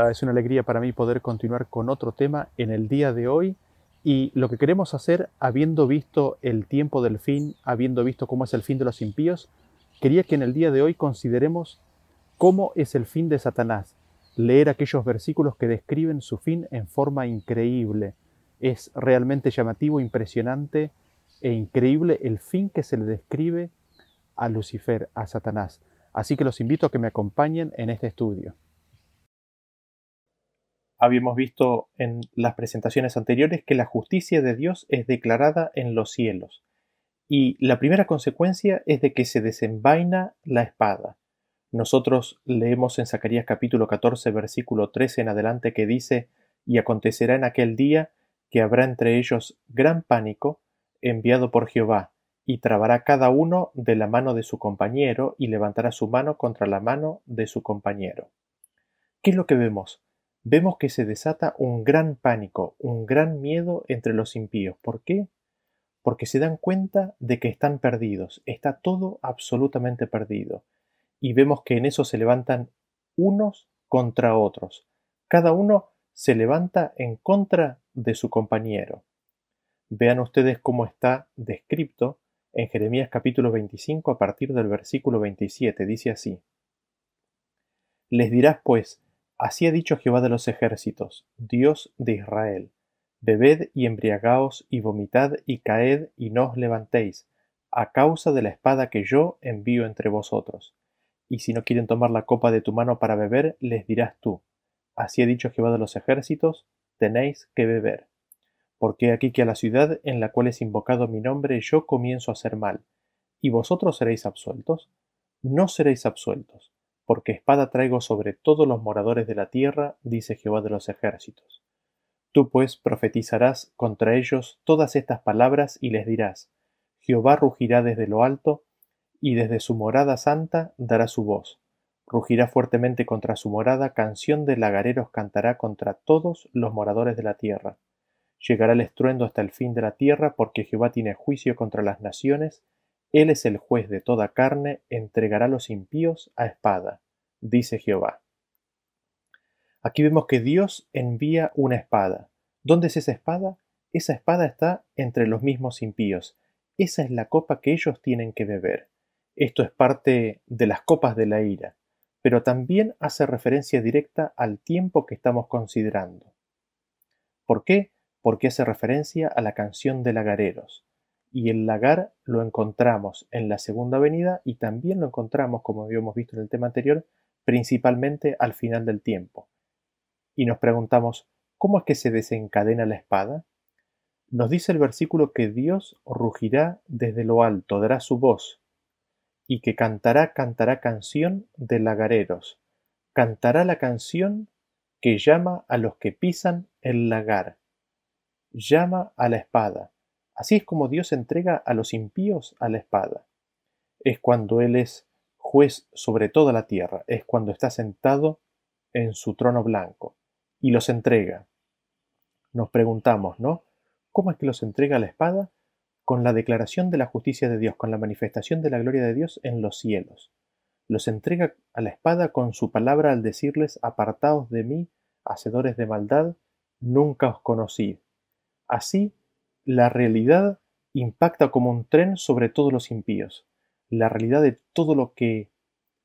Es una alegría para mí poder continuar con otro tema en el día de hoy y lo que queremos hacer, habiendo visto el tiempo del fin, habiendo visto cómo es el fin de los impíos, quería que en el día de hoy consideremos cómo es el fin de Satanás, leer aquellos versículos que describen su fin en forma increíble. Es realmente llamativo, impresionante e increíble el fin que se le describe a Lucifer, a Satanás. Así que los invito a que me acompañen en este estudio habíamos visto en las presentaciones anteriores que la justicia de Dios es declarada en los cielos. Y la primera consecuencia es de que se desenvaina la espada. Nosotros leemos en Zacarías capítulo 14 versículo 13 en adelante que dice, y acontecerá en aquel día que habrá entre ellos gran pánico enviado por Jehová, y trabará cada uno de la mano de su compañero y levantará su mano contra la mano de su compañero. ¿Qué es lo que vemos? Vemos que se desata un gran pánico, un gran miedo entre los impíos. ¿Por qué? Porque se dan cuenta de que están perdidos, está todo absolutamente perdido. Y vemos que en eso se levantan unos contra otros. Cada uno se levanta en contra de su compañero. Vean ustedes cómo está descrito en Jeremías capítulo 25 a partir del versículo 27. Dice así. Les dirás pues, Así ha dicho Jehová de los ejércitos, Dios de Israel: Bebed y embriagaos y vomitad y caed y no os levantéis, a causa de la espada que yo envío entre vosotros. Y si no quieren tomar la copa de tu mano para beber, les dirás tú: Así ha dicho Jehová de los ejércitos, tenéis que beber. Porque aquí que a la ciudad en la cual es invocado mi nombre yo comienzo a hacer mal, y vosotros seréis absueltos. No seréis absueltos porque espada traigo sobre todos los moradores de la tierra, dice Jehová de los ejércitos. Tú pues profetizarás contra ellos todas estas palabras y les dirás, Jehová rugirá desde lo alto, y desde su morada santa dará su voz. Rugirá fuertemente contra su morada, canción de lagareros cantará contra todos los moradores de la tierra. Llegará el estruendo hasta el fin de la tierra, porque Jehová tiene juicio contra las naciones, él es el juez de toda carne, entregará a los impíos a espada, dice Jehová. Aquí vemos que Dios envía una espada. ¿Dónde es esa espada? Esa espada está entre los mismos impíos. Esa es la copa que ellos tienen que beber. Esto es parte de las copas de la ira, pero también hace referencia directa al tiempo que estamos considerando. ¿Por qué? Porque hace referencia a la canción de lagareros y el lagar lo encontramos en la segunda venida y también lo encontramos, como habíamos visto en el tema anterior, principalmente al final del tiempo. Y nos preguntamos, ¿cómo es que se desencadena la espada? Nos dice el versículo que Dios rugirá desde lo alto, dará su voz, y que cantará, cantará canción de lagareros, cantará la canción que llama a los que pisan el lagar, llama a la espada, Así es como Dios entrega a los impíos a la espada. Es cuando Él es juez sobre toda la tierra, es cuando está sentado en su trono blanco y los entrega. Nos preguntamos, ¿no? ¿Cómo es que los entrega a la espada? Con la declaración de la justicia de Dios, con la manifestación de la gloria de Dios en los cielos. Los entrega a la espada con su palabra al decirles, apartaos de mí, hacedores de maldad, nunca os conocí. Así la realidad impacta como un tren sobre todos los impíos, la realidad de todo lo que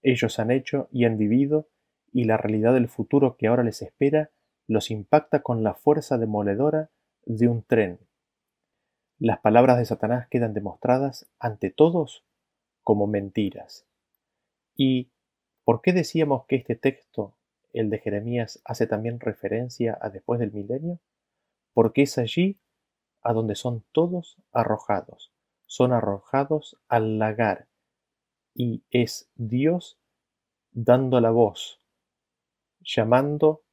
ellos han hecho y han vivido, y la realidad del futuro que ahora les espera, los impacta con la fuerza demoledora de un tren. Las palabras de Satanás quedan demostradas ante todos como mentiras. ¿Y por qué decíamos que este texto, el de Jeremías, hace también referencia a después del milenio? Porque es allí a donde son todos arrojados, son arrojados al lagar, y es Dios dando la voz, llamando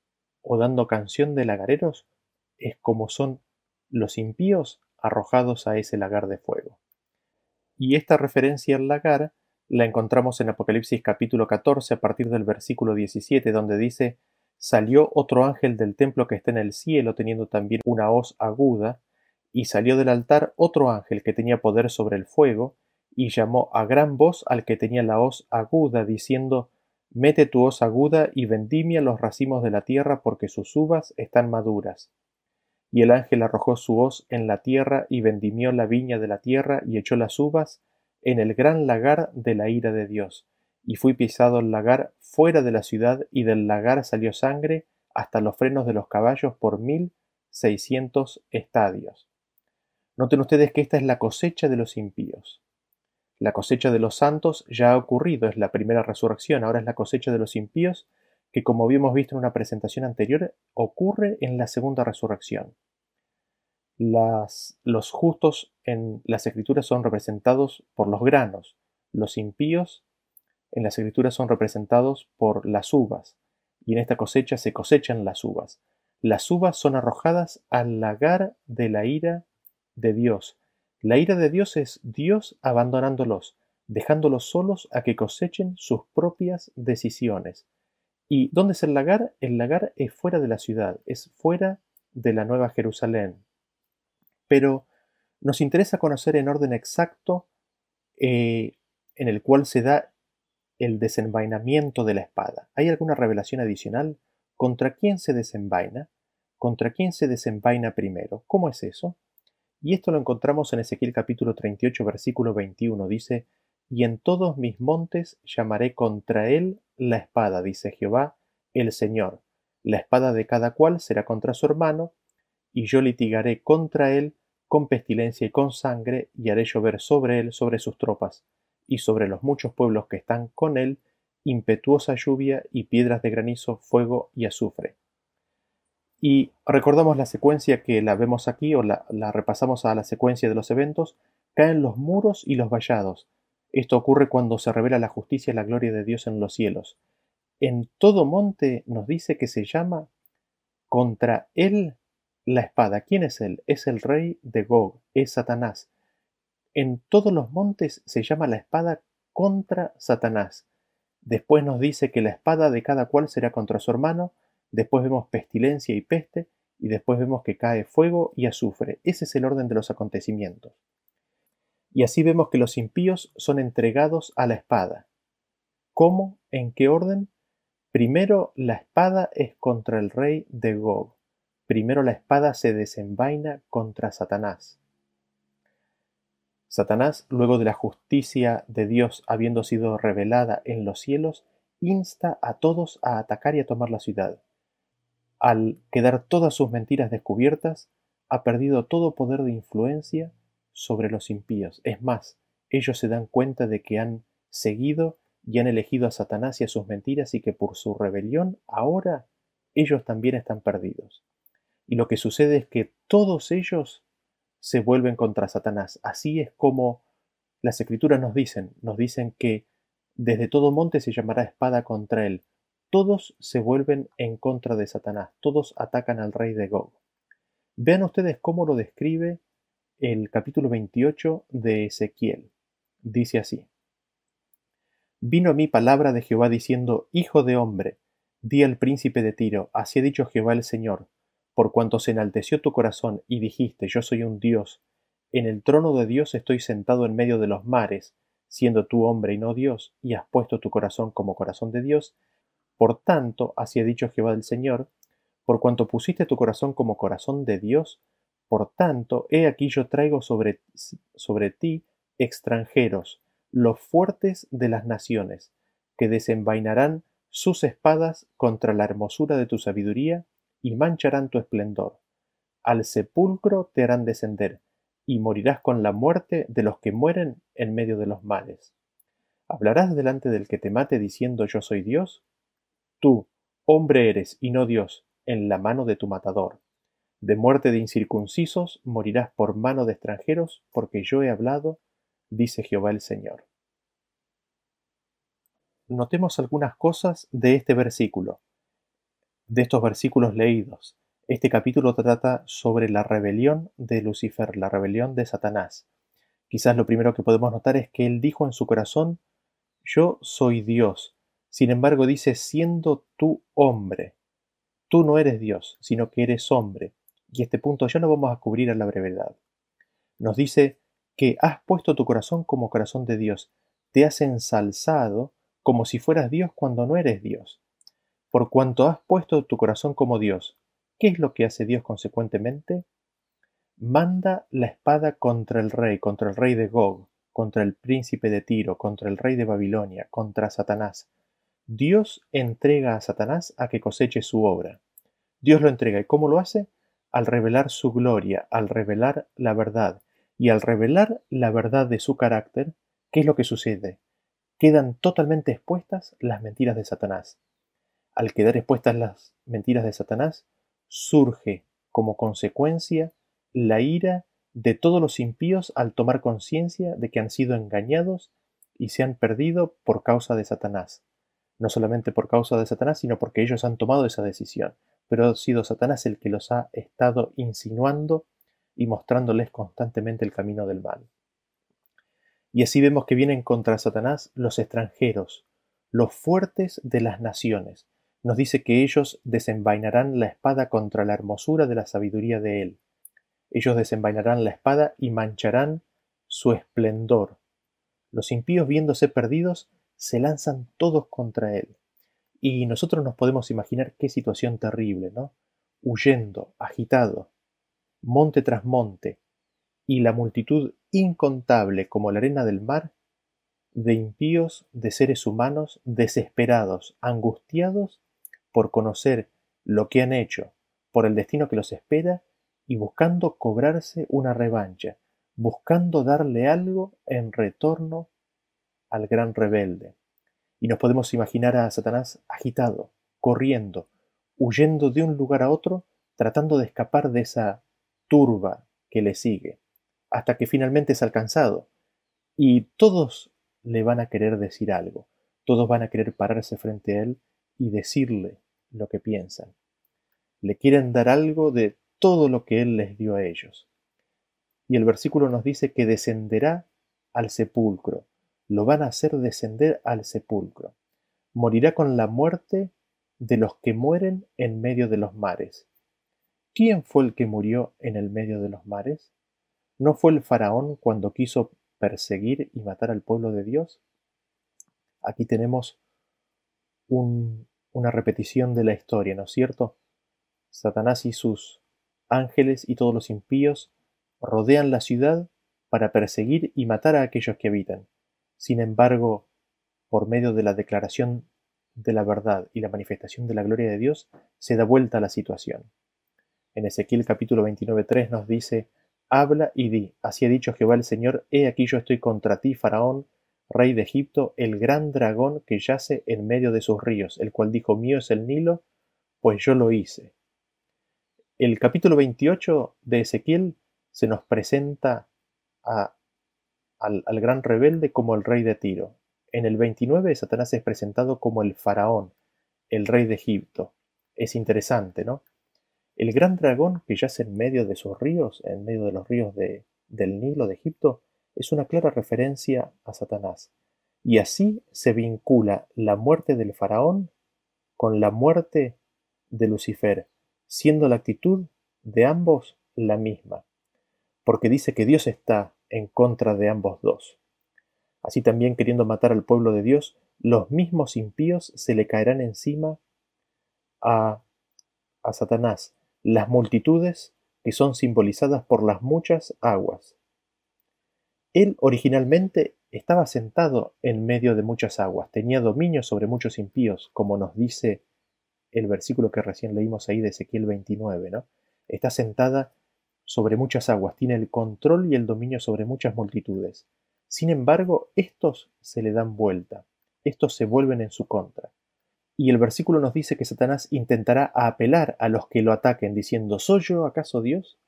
o dando canción de lagareros, es como son los impíos arrojados a ese lagar de fuego. Y esta referencia al lagar la encontramos en Apocalipsis capítulo 14 a partir del versículo 17, donde dice, salió otro ángel del templo que está en el cielo teniendo también una hoz aguda, y salió del altar otro ángel que tenía poder sobre el fuego, y llamó a gran voz al que tenía la hoz aguda, diciendo Mete tu hoz aguda y vendimia los racimos de la tierra porque sus uvas están maduras. Y el ángel arrojó su hoz en la tierra y vendimió la viña de la tierra y echó las uvas en el gran lagar de la ira de Dios. Y fui pisado el lagar fuera de la ciudad y del lagar salió sangre hasta los frenos de los caballos por mil seiscientos estadios. Noten ustedes que esta es la cosecha de los impíos. La cosecha de los santos ya ha ocurrido, es la primera resurrección, ahora es la cosecha de los impíos, que como habíamos visto en una presentación anterior, ocurre en la segunda resurrección. Las, los justos en las escrituras son representados por los granos, los impíos en las escrituras son representados por las uvas, y en esta cosecha se cosechan las uvas. Las uvas son arrojadas al lagar de la ira de Dios, la ira de Dios es Dios abandonándolos, dejándolos solos a que cosechen sus propias decisiones. ¿Y dónde es el lagar? El lagar es fuera de la ciudad, es fuera de la Nueva Jerusalén. Pero nos interesa conocer en orden exacto eh, en el cual se da el desenvainamiento de la espada. ¿Hay alguna revelación adicional? ¿Contra quién se desenvaina? ¿Contra quién se desenvaina primero? ¿Cómo es eso? Y esto lo encontramos en Ezequiel capítulo 38 versículo 21. Dice, Y en todos mis montes llamaré contra él la espada, dice Jehová, el Señor. La espada de cada cual será contra su hermano, y yo litigaré contra él con pestilencia y con sangre, y haré llover sobre él, sobre sus tropas, y sobre los muchos pueblos que están con él, impetuosa lluvia y piedras de granizo, fuego y azufre. Y recordamos la secuencia que la vemos aquí o la, repasamos a la secuencia de los eventos, caen los muros y los vallados. Esto ocurre cuando se revela la justicia y la gloria de Dios en los cielos. En todo monte nos dice que se llama contra él la espada. ¿Quién es él? Es el rey de Gog, es Satanás. En todos los montes se llama la espada contra Satanás. Después nos dice que la espada de cada cual será contra su hermano, después vemos pestilencia y peste, y después vemos que cae fuego y azufre. Ese es el orden de los acontecimientos. Y así vemos que los impíos son entregados a la espada. ¿Cómo? ¿En qué orden? Primero la espada es contra el rey de Gog. Primero la espada se desenvaina contra Satanás. Satanás, luego de la justicia de Dios habiendo sido revelada en los cielos, insta a todos a atacar y a tomar la ciudad al quedar todas sus mentiras descubiertas, ha perdido todo poder de influencia sobre los impíos. Es más, ellos se dan cuenta de que han seguido y han elegido a Satanás y a sus mentiras y que por su rebelión ahora ellos también están perdidos. Y lo que sucede es que todos ellos se vuelven contra Satanás. Así es como las escrituras nos dicen, nos dicen que desde todo monte se llamará espada contra él, todos se vuelven en contra de Satanás, todos atacan al rey de Gog. Vean ustedes cómo lo describe el capítulo 28 de Ezequiel. Dice así. Vino a mí palabra de Jehová diciendo, Hijo de hombre, di al príncipe de Tiro, así ha dicho Jehová el Señor, por cuanto se enalteció tu corazón y dijiste, yo soy un Dios, en el trono de Dios estoy sentado en medio de los mares, siendo tú hombre y no Dios, y has puesto tu corazón como corazón de Dios, por tanto, así ha dicho Jehová del Señor, por cuanto pusiste tu corazón como corazón de Dios, por tanto, he aquí yo traigo sobre, sobre ti extranjeros, los fuertes de las naciones, que desenvainarán sus espadas contra la hermosura de tu sabiduría y mancharán tu esplendor. Al sepulcro te harán descender, y morirás con la muerte de los que mueren en medio de los males. ¿Hablarás delante del que te mate diciendo yo soy Dios? Tú, hombre eres y no Dios, en la mano de tu matador. De muerte de incircuncisos morirás por mano de extranjeros, porque yo he hablado, dice Jehová el Señor. Notemos algunas cosas de este versículo, de estos versículos leídos. Este capítulo trata sobre la rebelión de Lucifer, la rebelión de Satanás. Quizás lo primero que podemos notar es que él dijo en su corazón, Yo soy Dios, sin embargo dice, siendo tú hombre, tú no eres Dios, sino que eres hombre. Y este punto ya no vamos a cubrir a la brevedad. Nos dice que has puesto tu corazón como corazón de Dios, te has ensalzado como si fueras Dios cuando no eres Dios. Por cuanto has puesto tu corazón como Dios, ¿qué es lo que hace Dios consecuentemente? Manda la espada contra el rey, contra el rey de Gog, contra el príncipe de Tiro, contra el rey de Babilonia, contra Satanás. Dios entrega a Satanás a que coseche su obra. Dios lo entrega. ¿Y cómo lo hace? Al revelar su gloria, al revelar la verdad. Y al revelar la verdad de su carácter, ¿qué es lo que sucede? Quedan totalmente expuestas las mentiras de Satanás. Al quedar expuestas las mentiras de Satanás, surge como consecuencia la ira de todos los impíos al tomar conciencia de que han sido engañados y se han perdido por causa de Satanás. No solamente por causa de Satanás, sino porque ellos han tomado esa decisión, pero ha sido Satanás el que los ha estado insinuando y mostrándoles constantemente el camino del mal. Y así vemos que vienen contra Satanás los extranjeros, los fuertes de las naciones. Nos dice que ellos desenvainarán la espada contra la hermosura de la sabiduría de él. Ellos desenvainarán la espada y mancharán su esplendor. Los impíos viéndose perdidos se lanzan todos contra él. Y nosotros nos podemos imaginar qué situación terrible, ¿no? Huyendo, agitado, monte tras monte, y la multitud incontable como la arena del mar, de impíos, de seres humanos, desesperados, angustiados por conocer lo que han hecho, por el destino que los espera, y buscando cobrarse una revancha, buscando darle algo en retorno al gran rebelde. Y nos podemos imaginar a Satanás agitado, corriendo, huyendo de un lugar a otro, tratando de escapar de esa turba que le sigue, hasta que finalmente es alcanzado. Y todos le van a querer decir algo, todos van a querer pararse frente a él y decirle lo que piensan. Le quieren dar algo de todo lo que él les dio a ellos. Y el versículo nos dice que descenderá al sepulcro, lo van a hacer descender al sepulcro. Morirá con la muerte de los que mueren en medio de los mares. ¿Quién fue el que murió en el medio de los mares? ¿No fue el faraón cuando quiso perseguir y matar al pueblo de Dios? Aquí tenemos una repetición de la historia, ¿no es cierto? Satanás y sus ángeles y todos los impíos rodean la ciudad para perseguir y matar a aquellos que habitan. Sin embargo, por medio de la declaración de la verdad y la manifestación de la gloria de Dios, se da vuelta a la situación. En Ezequiel capítulo 29.3 nos dice, Habla y di, así ha dicho Jehová el Señor, he aquí yo estoy contra ti, Faraón, rey de Egipto, el gran dragón que yace en medio de sus ríos, el cual dijo, mío es el Nilo, pues yo lo hice. El capítulo 28 de Ezequiel se nos presenta a al, gran rebelde como el rey de Tiro. En el 29 Satanás es presentado como el faraón, el rey de Egipto. Es interesante, ¿no? El gran dragón que yace en medio de sus ríos, en medio de los ríos de, del Nilo de Egipto, es una clara referencia a Satanás. Y así se vincula la muerte del faraón con la muerte de Lucifer, siendo la actitud de ambos la misma, porque dice que Dios está en contra de ambos dos. Así también queriendo matar al pueblo de Dios, los mismos impíos se le caerán encima a, a Satanás, las multitudes que son simbolizadas por las muchas aguas. Él originalmente estaba sentado en medio de muchas aguas, tenía dominio sobre muchos impíos, como nos dice el versículo que recién leímos ahí de Ezequiel 29, ¿no? Está sentada sobre muchas aguas, tiene el control y el dominio sobre muchas multitudes. Sin embargo, estos se le dan vuelta, estos se vuelven en su contra. Y el versículo nos dice que Satanás intentará apelar a los que lo ataquen diciendo ¿Soy yo acaso Dios?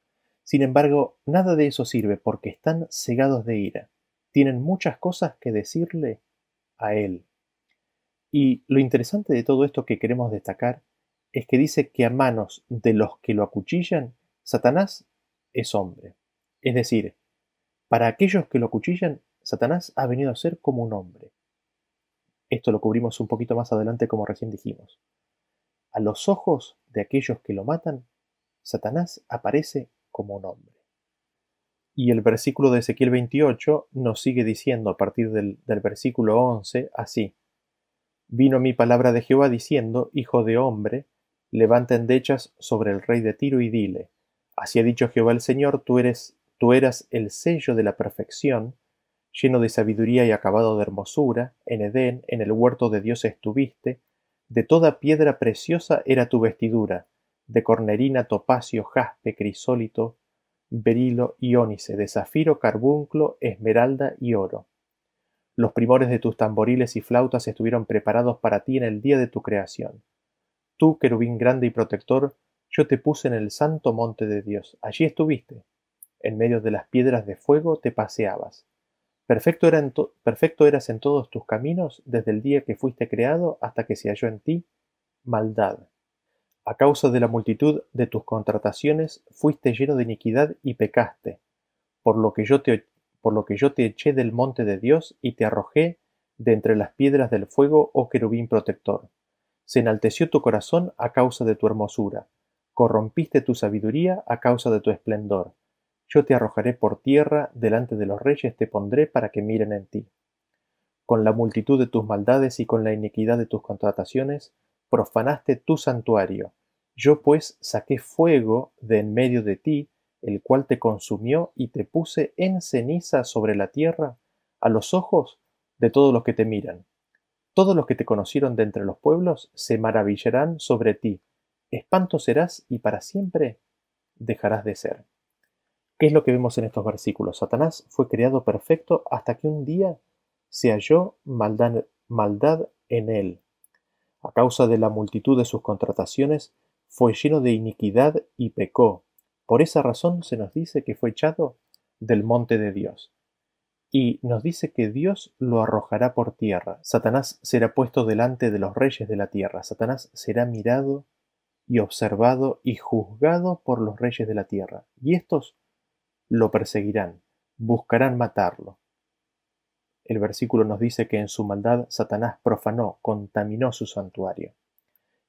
Sin embargo, nada de eso sirve porque están cegados de ira. Tienen muchas cosas que decirle a Él. Y lo interesante de todo esto que queremos destacar es que dice que a manos de los que lo acuchillan, Satanás es hombre. Es decir, para aquellos que lo cuchillan, Satanás ha venido a ser como un hombre. Esto lo cubrimos un poquito más adelante como recién dijimos. A los ojos de aquellos que lo matan, Satanás aparece como un hombre. Y el versículo de Ezequiel 28 nos sigue diciendo a partir del, del versículo 11 así. Vino mi palabra de Jehová diciendo, Hijo de hombre, levanta endechas sobre el rey de Tiro y dile, Así ha dicho Jehová el Señor, tú eres, tú eras el sello de la perfección, lleno de sabiduría y acabado de hermosura, en Edén, en el huerto de Dios estuviste, de toda piedra preciosa era tu vestidura, de cornerina, topacio, jaspe, crisólito, berilo y de zafiro, carbunclo, esmeralda y oro. Los primores de tus tamboriles y flautas estuvieron preparados para ti en el día de tu creación. Tú, querubín grande y protector, yo te puse en el santo monte de Dios. Allí estuviste. En medio de las piedras de fuego te paseabas. Perfecto, perfecto eras en todos tus caminos desde el día que fuiste creado hasta que se halló en ti maldad. A causa de la multitud de tus contrataciones fuiste lleno de iniquidad y pecaste, por lo que yo te, por lo que yo te eché del monte de Dios y te arrojé de entre las piedras del fuego, oh querubín protector. Se enalteció tu corazón a causa de tu hermosura, corrompiste tu sabiduría a causa de tu esplendor. Yo te arrojaré por tierra, delante de los reyes te pondré para que miren en ti. Con la multitud de tus maldades y con la iniquidad de tus contrataciones, profanaste tu santuario. Yo pues saqué fuego de en medio de ti, el cual te consumió y te puse en ceniza sobre la tierra, a los ojos de todos los que te miran. Todos los que te conocieron de entre los pueblos se maravillarán sobre ti. Espanto serás y para siempre dejarás de ser. ¿Qué es lo que vemos en estos versículos? Satanás fue creado perfecto hasta que un día se halló maldad, maldad en él. A causa de la multitud de sus contrataciones, fue lleno de iniquidad y pecó. Por esa razón se nos dice que fue echado del monte de Dios. Y nos dice que Dios lo arrojará por tierra. Satanás será puesto delante de los reyes de la tierra. Satanás será mirado y observado y juzgado por los reyes de la tierra. Y estos lo perseguirán, buscarán matarlo. El versículo nos dice que en su maldad Satanás profanó, contaminó su santuario.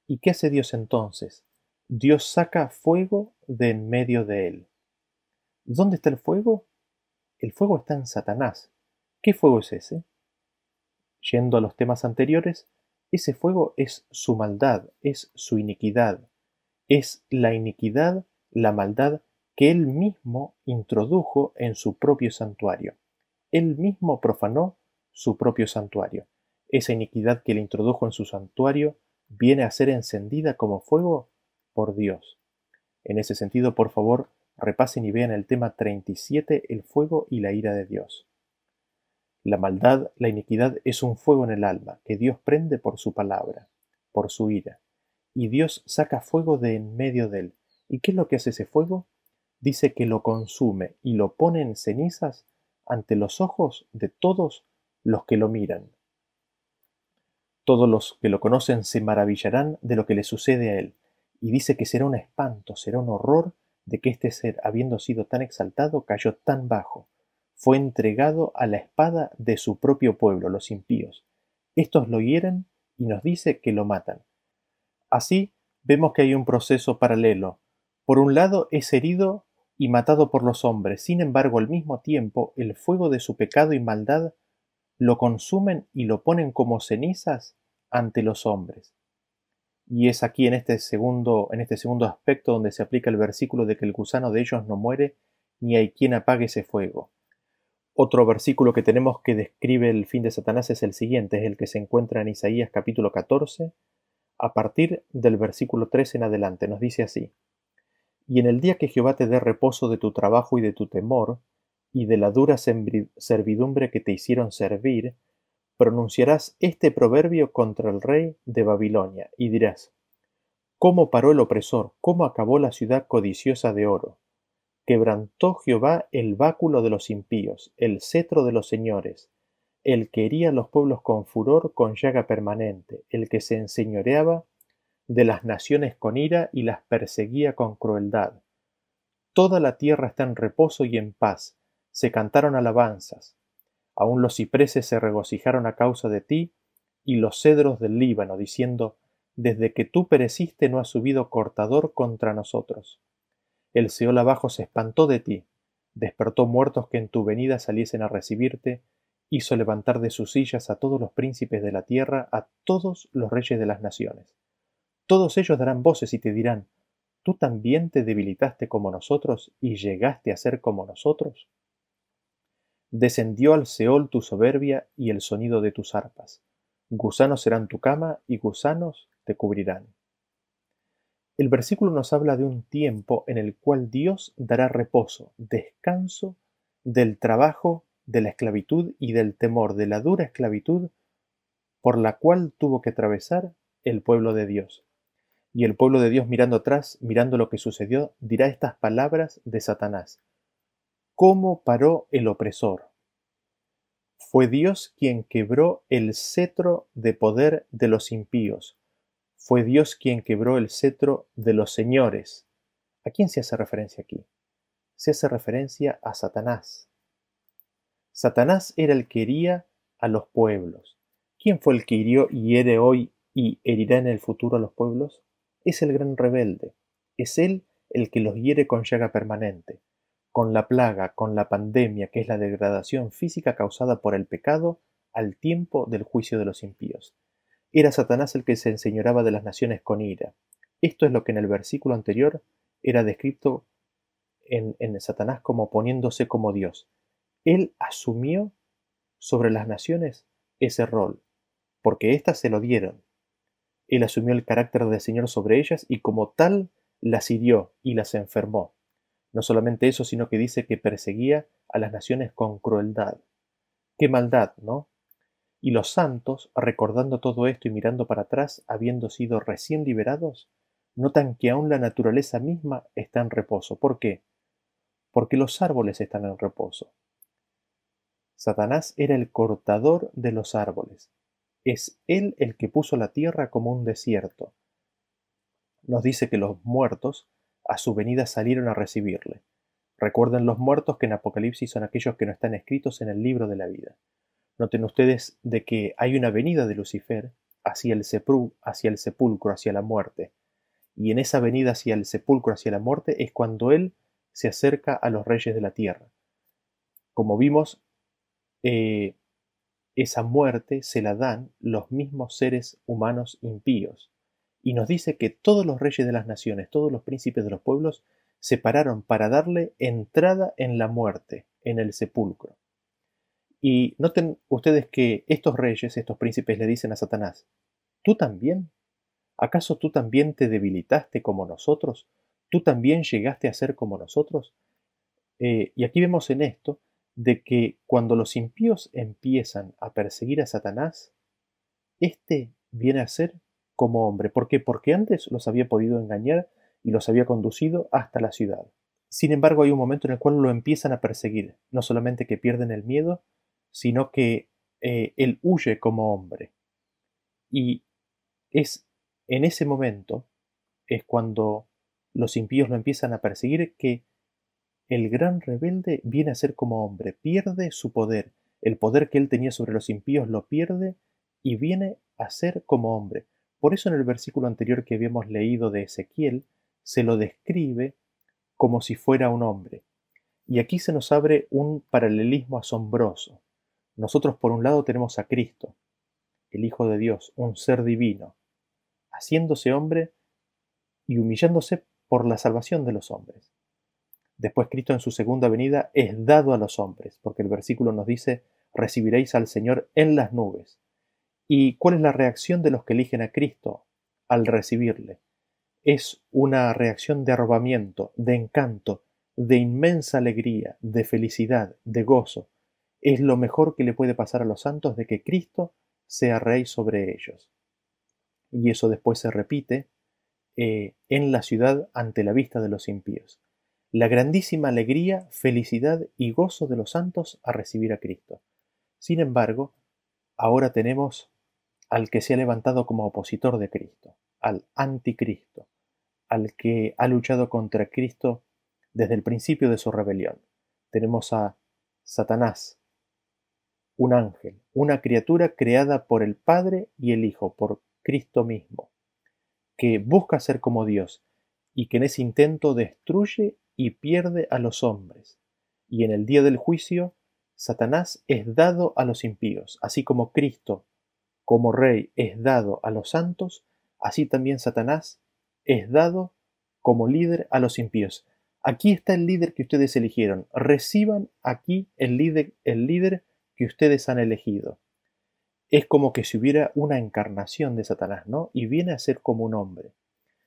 ¿Y qué hace Dios entonces? Dios saca fuego de en medio de él. ¿Dónde está el fuego? El fuego está en Satanás. ¿Qué fuego es ese? Yendo a los temas anteriores, ese fuego es su maldad, es su iniquidad, es la iniquidad, la maldad que él mismo introdujo en su propio santuario él mismo profanó su propio santuario. Esa iniquidad que él introdujo en su santuario viene a ser encendida como fuego por Dios. En ese sentido, por favor, repasen y vean el tema 37, el fuego y la ira de Dios. La maldad, la iniquidad es un fuego en el alma que Dios prende por su palabra, por su ira, y Dios saca fuego de en medio de él. ¿Y qué es lo que hace ese fuego? Dice que lo consume y lo pone en cenizas ante los ojos de todos los que lo miran. Todos los que lo conocen se maravillarán de lo que le sucede a él, y dice que será un espanto, será un horror de que este ser, habiendo sido tan exaltado, cayó tan bajo, fue entregado a la espada de su propio pueblo, los impíos. Estos lo hieren y nos dice que lo matan. Así vemos que hay un proceso paralelo. Por un lado es herido y matado por los hombres. Sin embargo, al mismo tiempo, el fuego de su pecado y maldad lo consumen y lo ponen como cenizas ante los hombres. Y es aquí en este segundo, en este segundo aspecto donde se aplica el versículo de que el gusano de ellos no muere, ni hay quien apague ese fuego. Otro versículo que tenemos que describe el fin de Satanás es el siguiente, es el que se encuentra en Isaías capítulo 14, a partir del versículo 13 en adelante. Nos dice así, y en el día que Jehová te dé reposo de tu trabajo y de tu temor, y de la dura servidumbre que te hicieron servir, pronunciarás este proverbio contra el rey de Babilonia, y dirás, ¿Cómo paró el opresor? ¿Cómo acabó la ciudad codiciosa de oro? Quebrantó Jehová el báculo de los impíos, el cetro de los señores, el que hería a los pueblos con furor, con llaga permanente, el que se enseñoreaba de las naciones con ira y las perseguía con crueldad. Toda la tierra está en reposo y en paz, se cantaron alabanzas. Aun los cipreses se regocijaron a causa de ti, y los cedros del Líbano, diciendo, Desde que tú pereciste no ha subido cortador contra nosotros. El Seol abajo se espantó de ti, despertó muertos que en tu venida saliesen a recibirte, hizo levantar de sus sillas a todos los príncipes de la tierra, a todos los reyes de las naciones. Todos ellos darán voces y te dirán, ¿tú también te debilitaste como nosotros y llegaste a ser como nosotros? Descendió al Seol tu soberbia y el sonido de tus arpas. Gusanos serán tu cama y gusanos te cubrirán. El versículo nos habla de un tiempo en el cual Dios dará reposo, descanso del trabajo de la esclavitud y del temor de la dura esclavitud por la cual tuvo que atravesar el pueblo de Dios. Y el pueblo de Dios mirando atrás, mirando lo que sucedió, dirá estas palabras de Satanás. ¿Cómo paró el opresor? Fue Dios quien quebró el cetro de poder de los impíos. Fue Dios quien quebró el cetro de los señores. ¿A quién se hace referencia aquí? Se hace referencia a Satanás. Satanás era el que hería a los pueblos. ¿Quién fue el que hirió y hiere hoy y herirá en el futuro a los pueblos? Es el gran rebelde. Es él el que los hiere con llaga permanente, con la plaga, con la pandemia, que es la degradación física causada por el pecado al tiempo del juicio de los impíos. Era Satanás el que se enseñoraba de las naciones con ira. Esto es lo que en el versículo anterior era descrito en, en Satanás como poniéndose como Dios, él asumió sobre las naciones ese rol, porque éstas se lo dieron. Él asumió el carácter de Señor sobre ellas y como tal las hirió y las enfermó. No solamente eso, sino que dice que perseguía a las naciones con crueldad. Qué maldad, ¿no? Y los santos, recordando todo esto y mirando para atrás, habiendo sido recién liberados, notan que aún la naturaleza misma está en reposo. ¿Por qué? Porque los árboles están en reposo. Satanás era el cortador de los árboles. Es él el que puso la tierra como un desierto. Nos dice que los muertos a su venida salieron a recibirle. Recuerden los muertos que en Apocalipsis son aquellos que no están escritos en el libro de la vida. Noten ustedes de que hay una venida de Lucifer hacia el, hacia el sepulcro, hacia la muerte. Y en esa venida hacia el sepulcro, hacia la muerte, es cuando él se acerca a los reyes de la tierra. Como vimos, eh, esa muerte se la dan los mismos seres humanos impíos. Y nos dice que todos los reyes de las naciones, todos los príncipes de los pueblos, se pararon para darle entrada en la muerte, en el sepulcro. Y noten ustedes que estos reyes, estos príncipes le dicen a Satanás, ¿tú también? ¿Acaso tú también te debilitaste como nosotros? ¿Tú también llegaste a ser como nosotros? Eh, y aquí vemos en esto de que cuando los impíos empiezan a perseguir a Satanás, éste viene a ser como hombre. ¿Por qué? Porque antes los había podido engañar y los había conducido hasta la ciudad. Sin embargo, hay un momento en el cual lo empiezan a perseguir. No solamente que pierden el miedo, sino que eh, él huye como hombre. Y es en ese momento, es cuando los impíos lo empiezan a perseguir, que el gran rebelde viene a ser como hombre, pierde su poder, el poder que él tenía sobre los impíos lo pierde y viene a ser como hombre. Por eso en el versículo anterior que habíamos leído de Ezequiel se lo describe como si fuera un hombre. Y aquí se nos abre un paralelismo asombroso. Nosotros por un lado tenemos a Cristo, el Hijo de Dios, un ser divino, haciéndose hombre y humillándose por la salvación de los hombres. Después Cristo en su segunda venida es dado a los hombres, porque el versículo nos dice, recibiréis al Señor en las nubes. ¿Y cuál es la reacción de los que eligen a Cristo al recibirle? Es una reacción de arrobamiento, de encanto, de inmensa alegría, de felicidad, de gozo. Es lo mejor que le puede pasar a los santos de que Cristo sea rey sobre ellos. Y eso después se repite eh, en la ciudad ante la vista de los impíos la grandísima alegría, felicidad y gozo de los santos a recibir a Cristo. Sin embargo, ahora tenemos al que se ha levantado como opositor de Cristo, al anticristo, al que ha luchado contra Cristo desde el principio de su rebelión. Tenemos a Satanás, un ángel, una criatura creada por el Padre y el Hijo, por Cristo mismo, que busca ser como Dios y que en ese intento destruye y pierde a los hombres, y en el día del juicio Satanás es dado a los impíos, así como Cristo, como Rey, es dado a los santos, así también Satanás es dado como líder a los impíos. Aquí está el líder que ustedes eligieron. Reciban aquí el líder, el líder que ustedes han elegido. Es como que si hubiera una encarnación de Satanás, ¿no? Y viene a ser como un hombre.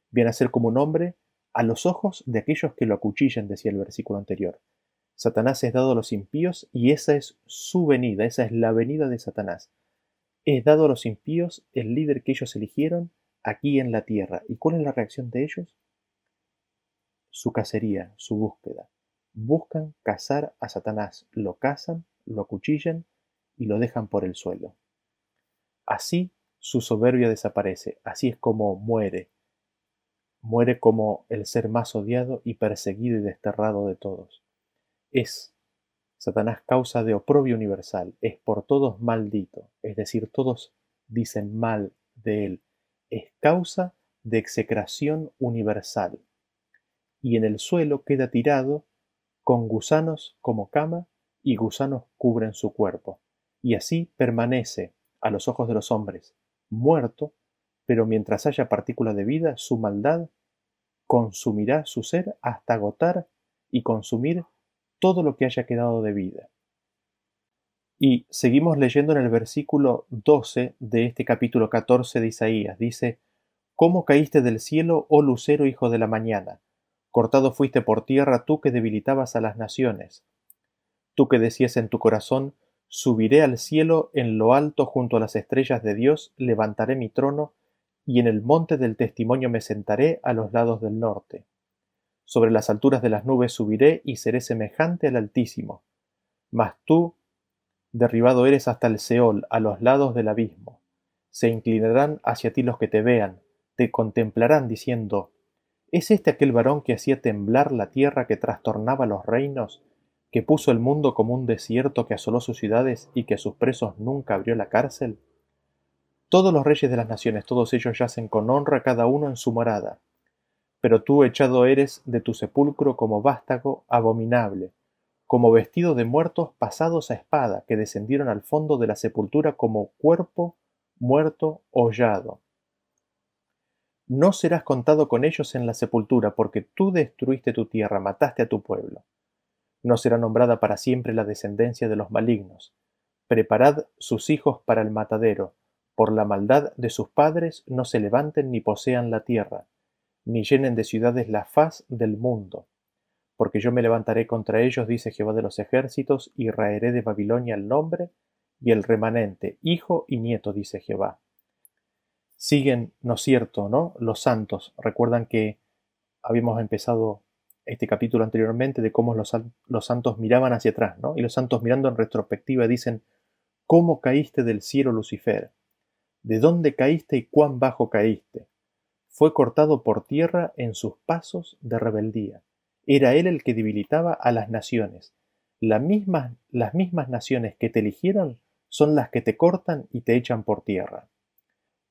Viene a ser como un hombre a los ojos de aquellos que lo acuchillen, decía el versículo anterior. Satanás es dado a los impíos y esa es su venida, esa es la venida de Satanás. Es dado a los impíos el líder que ellos eligieron aquí en la tierra. ¿Y cuál es la reacción de ellos? Su cacería, su búsqueda. Buscan cazar a Satanás, lo cazan, lo acuchillan y lo dejan por el suelo. Así su soberbia desaparece, así es como muere. Muere como el ser más odiado y perseguido y desterrado de todos es Satanás causa de oprobio universal, es por todos maldito, es decir, todos dicen mal de él, es causa de execración universal, y en el suelo queda tirado con gusanos como cama y gusanos cubren su cuerpo, y así permanece a los ojos de los hombres, muerto, pero mientras haya partícula de vida, su maldad consumirá su ser hasta agotar y consumir todo lo que haya quedado de vida. Y seguimos leyendo en el versículo 12 de este capítulo 14 de Isaías. Dice, ¿Cómo caíste del cielo, oh lucero hijo de la mañana? Cortado fuiste por tierra tú que debilitabas a las naciones. Tú que decías en tu corazón, subiré al cielo en lo alto junto a las estrellas de Dios, levantaré mi trono, y en el monte del testimonio me sentaré a los lados del norte. Sobre las alturas de las nubes subiré y seré semejante al Altísimo. Mas tú, derribado eres hasta el Seol, a los lados del abismo. Se inclinarán hacia ti los que te vean, te contemplarán diciendo, ¿Es este aquel varón que hacía temblar la tierra, que trastornaba los reinos, que puso el mundo como un desierto, que asoló sus ciudades y que a sus presos nunca abrió la cárcel? Todos los reyes de las naciones, todos ellos yacen con honra cada uno en su morada pero tú echado eres de tu sepulcro como vástago abominable, como vestido de muertos pasados a espada, que descendieron al fondo de la sepultura como cuerpo muerto hollado. No serás contado con ellos en la sepultura, porque tú destruiste tu tierra, mataste a tu pueblo. No será nombrada para siempre la descendencia de los malignos. Preparad sus hijos para el matadero, por la maldad de sus padres no se levanten ni posean la tierra ni llenen de ciudades la faz del mundo. Porque yo me levantaré contra ellos, dice Jehová de los ejércitos, y raeré de Babilonia el nombre y el remanente, hijo y nieto, dice Jehová. Siguen, ¿no cierto?, ¿no? Los santos. Recuerdan que habíamos empezado este capítulo anteriormente de cómo los, los santos miraban hacia atrás, ¿no? Y los santos mirando en retrospectiva dicen, ¿cómo caíste del cielo, Lucifer? ¿De dónde caíste y cuán bajo caíste? fue cortado por tierra en sus pasos de rebeldía. Era él el que debilitaba a las naciones. las mismas naciones que te eligieron son las que te cortan y te echan por tierra.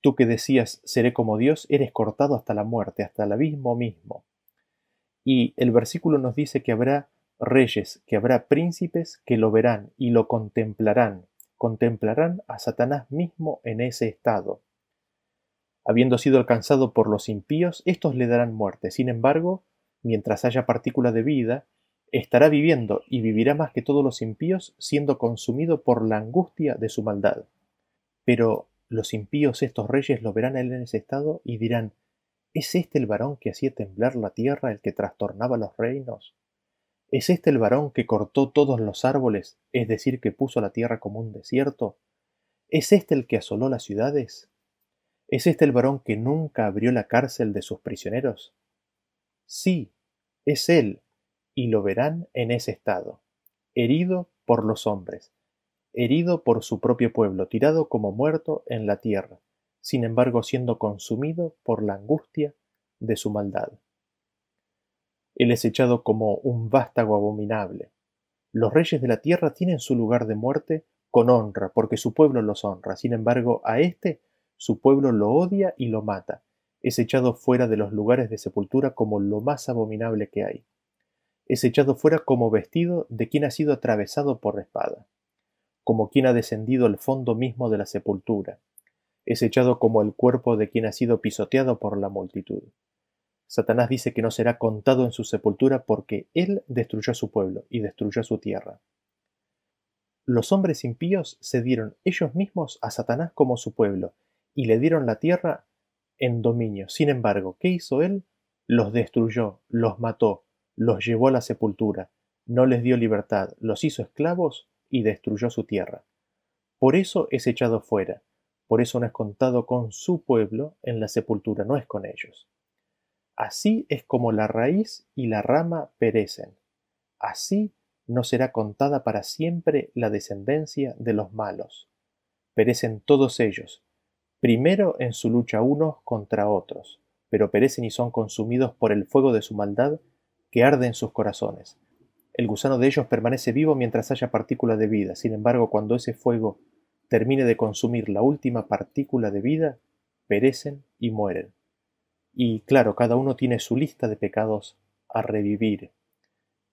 Tú que decías seré como Dios, eres cortado hasta la muerte, hasta el abismo mismo. Y el versículo nos dice que habrá reyes, que habrá príncipes que lo verán y lo contemplarán, contemplarán a Satanás mismo en ese estado. Habiendo sido alcanzado por los impíos, éstos le darán muerte. Sin embargo, mientras haya partícula de vida, estará viviendo y vivirá más que todos los impíos, siendo consumido por la angustia de su maldad. Pero los impíos, estos reyes, lo verán a él en ese estado y dirán, ¿Es este el varón que hacía temblar la tierra, el que trastornaba los reinos? ¿Es este el varón que cortó todos los árboles, es decir, que puso la tierra como un desierto? ¿Es este el que asoló las ciudades? ¿Es este el varón que nunca abrió la cárcel de sus prisioneros? Sí, es él, y lo verán en ese estado, herido por los hombres, herido por su propio pueblo, tirado como muerto en la tierra, sin embargo siendo consumido por la angustia de su maldad. Él es echado como un vástago abominable. Los reyes de la tierra tienen su lugar de muerte con honra, porque su pueblo los honra. Sin embargo, a éste su pueblo lo odia y lo mata, es echado fuera de los lugares de sepultura como lo más abominable que hay. es echado fuera como vestido de quien ha sido atravesado por espada, como quien ha descendido al fondo mismo de la sepultura, es echado como el cuerpo de quien ha sido pisoteado por la multitud. Satanás dice que no será contado en su sepultura porque él destruyó su pueblo y destruyó su tierra. Los hombres impíos se dieron ellos mismos a Satanás como su pueblo y le dieron la tierra en dominio. Sin embargo, ¿qué hizo él? Los destruyó, los mató, los llevó a la sepultura, no les dio libertad, los hizo esclavos y destruyó su tierra. Por eso es echado fuera, por eso no es contado con su pueblo en la sepultura, no es con ellos. Así es como la raíz y la rama perecen. Así no será contada para siempre la descendencia de los malos. Perecen todos ellos, primero en su lucha unos contra otros, pero perecen y son consumidos por el fuego de su maldad que arde en sus corazones. El gusano de ellos permanece vivo mientras haya partícula de vida, sin embargo cuando ese fuego termine de consumir la última partícula de vida, perecen y mueren. Y claro, cada uno tiene su lista de pecados a revivir.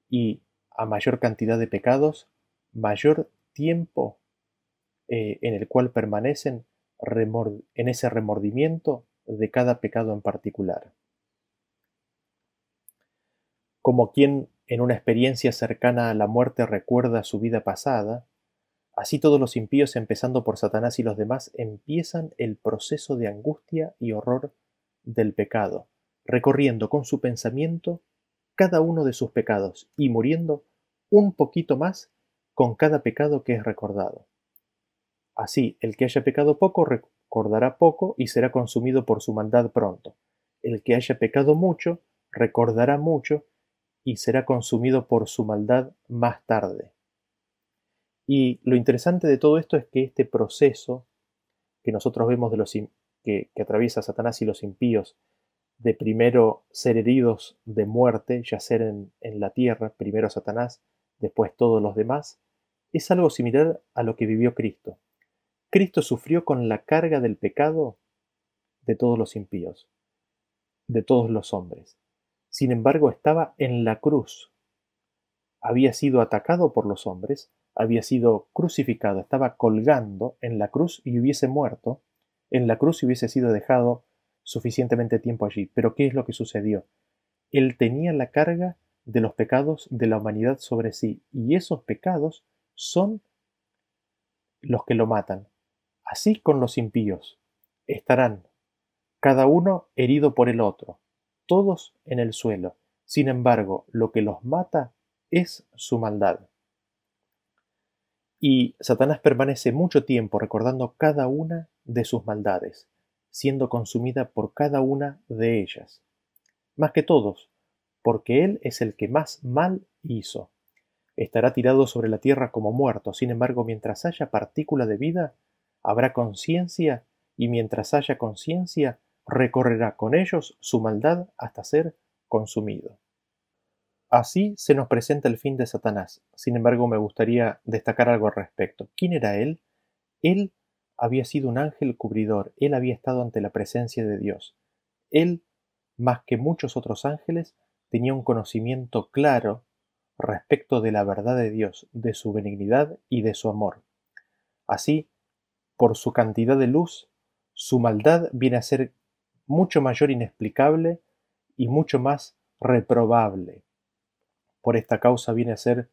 Y a mayor cantidad de pecados, mayor tiempo eh, en el cual permanecen en ese remordimiento de cada pecado en particular como quien en una experiencia cercana a la muerte recuerda su vida pasada, así todos los impíos, empezando por Satanás y los demás, empiezan el proceso de angustia y horror del pecado, recorriendo con su pensamiento cada uno de sus pecados y muriendo un poquito más con cada pecado que es recordado. Así, el que haya pecado poco recordará poco y será consumido por su maldad pronto. El que haya pecado mucho recordará mucho y será consumido por su maldad más tarde. Y lo interesante de todo esto es que este proceso que nosotros vemos de los que, atraviesa Satanás y los impíos, de primero ser heridos de muerte, yacer en, en la tierra, primero Satanás, después todos los demás, es algo similar a lo que vivió Cristo. Cristo sufrió con la carga del pecado de todos los impíos, de todos los hombres. Sin embargo, estaba en la cruz. Había sido atacado por los hombres, había sido crucificado, estaba colgando en la cruz y hubiese muerto en la cruz y hubiese sido dejado suficientemente tiempo allí. Pero ¿qué es lo que sucedió? Él tenía la carga de los pecados de la humanidad sobre sí, y esos pecados son los que lo matan. Así con los impíos. Estarán cada uno herido por el otro, todos en el suelo. Sin embargo, lo que los mata es su maldad. Y Satanás permanece mucho tiempo recordando cada una de sus maldades, siendo consumida por cada una de ellas. Más que todos, porque Él es el que más mal hizo. Estará tirado sobre la tierra como muerto, sin embargo, mientras haya partícula de vida, habrá conciencia, y mientras haya conciencia, recorrerá con ellos su maldad hasta ser consumido. Así se nos presenta el fin de Satanás. Sin embargo, me gustaría destacar algo al respecto. ¿Quién era él? Él había sido un ángel cubridor, él había estado ante la presencia de Dios. Él, más que muchos otros ángeles, tenía un conocimiento claro respecto de la verdad de Dios, de su benignidad y de su amor. Así, por su cantidad de luz, su maldad viene a ser mucho mayor inexplicable y mucho más reprobable. Por esta causa viene a ser,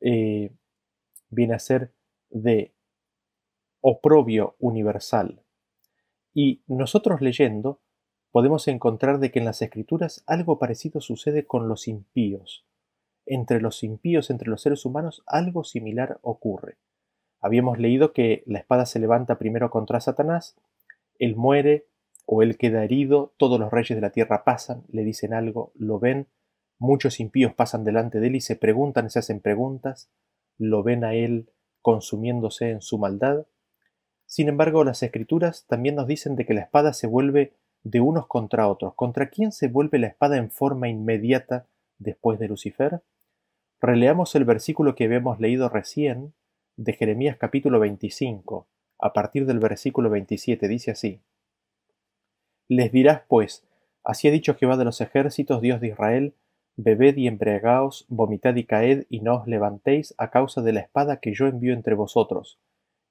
eh, viene a ser de oprobio universal. Y nosotros leyendo podemos encontrar de que en las escrituras algo parecido sucede con los impíos. Entre los impíos, entre los seres humanos, algo similar ocurre. Habíamos leído que la espada se levanta primero contra Satanás, él muere, o él queda herido, todos los reyes de la tierra pasan, le dicen algo, lo ven, muchos impíos pasan delante de él y se preguntan, se hacen preguntas, lo ven a él consumiéndose en su maldad. Sin embargo, las escrituras también nos dicen de que la espada se vuelve de unos contra otros. ¿Contra quién se vuelve la espada en forma inmediata después de Lucifer? Releamos el versículo que habíamos leído recién de Jeremías capítulo 25, a partir del versículo 27, dice así. Les dirás, pues, así ha dicho Jehová de los ejércitos, Dios de Israel, Bebed y embriagaos, vomitad y caed, y no os levantéis a causa de la espada que yo envío entre vosotros.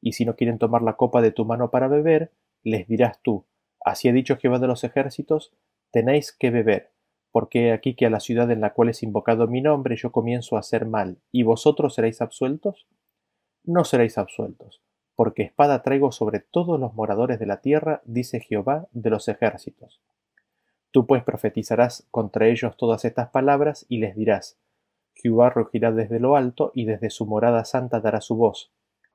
Y si no quieren tomar la copa de tu mano para beber, les dirás tú, Así ha dicho Jehová de los ejércitos, tenéis que beber, porque aquí que a la ciudad en la cual es invocado mi nombre yo comienzo a hacer mal, y vosotros seréis absueltos? No seréis absueltos, porque espada traigo sobre todos los moradores de la tierra, dice Jehová de los ejércitos. Tú pues profetizarás contra ellos todas estas palabras y les dirás, Jehová rugirá desde lo alto y desde su morada santa dará su voz.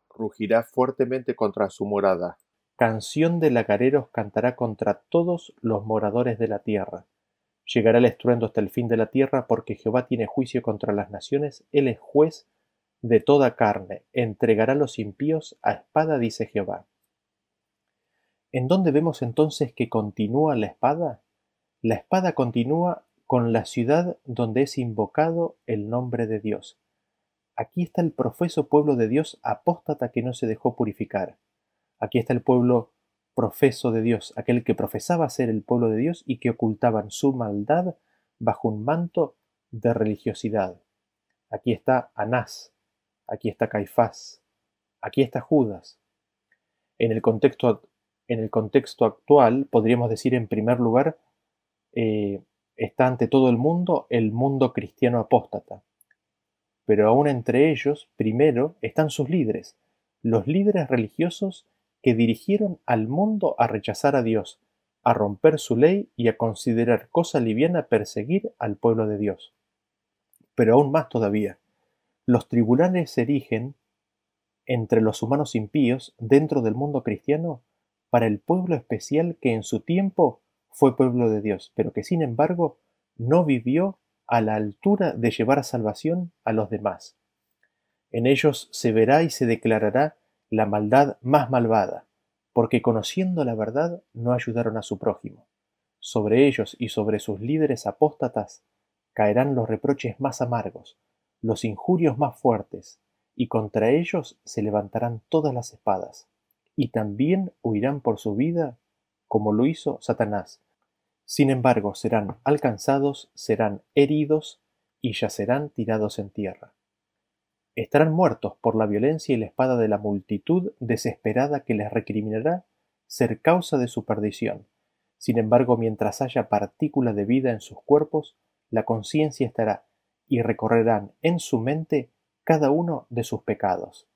Rugirá fuertemente contra su morada. Canción de lagareros cantará contra todos los moradores de la tierra. Llegará el estruendo hasta el fin de la tierra, porque Jehová tiene juicio contra las naciones, él es juez de toda carne, entregará los impíos a espada, dice Jehová. ¿En dónde vemos entonces que continúa la espada? La espada continúa con la ciudad donde es invocado el nombre de Dios. Aquí está el profeso pueblo de Dios apóstata que no se dejó purificar. Aquí está el pueblo profeso de Dios, aquel que profesaba ser el pueblo de Dios y que ocultaban su maldad bajo un manto de religiosidad. Aquí está Anás, aquí está Caifás, aquí está Judas. En el contexto, en el contexto actual podríamos decir en primer lugar eh, está ante todo el mundo el mundo cristiano apóstata. Pero aún entre ellos, primero, están sus líderes, los líderes religiosos que dirigieron al mundo a rechazar a Dios, a romper su ley y a considerar cosa liviana perseguir al pueblo de Dios. Pero aún más todavía, los tribunales se erigen entre los humanos impíos dentro del mundo cristiano para el pueblo especial que en su tiempo fue pueblo de Dios, pero que sin embargo no vivió a la altura de llevar salvación a los demás. En ellos se verá y se declarará la maldad más malvada, porque conociendo la verdad no ayudaron a su prójimo. Sobre ellos y sobre sus líderes apóstatas caerán los reproches más amargos, los injurios más fuertes, y contra ellos se levantarán todas las espadas, y también huirán por su vida como lo hizo Satanás, sin embargo, serán alcanzados, serán heridos y yacerán tirados en tierra. Estarán muertos por la violencia y la espada de la multitud desesperada que les recriminará ser causa de su perdición. Sin embargo, mientras haya partícula de vida en sus cuerpos, la conciencia estará y recorrerán en su mente cada uno de sus pecados.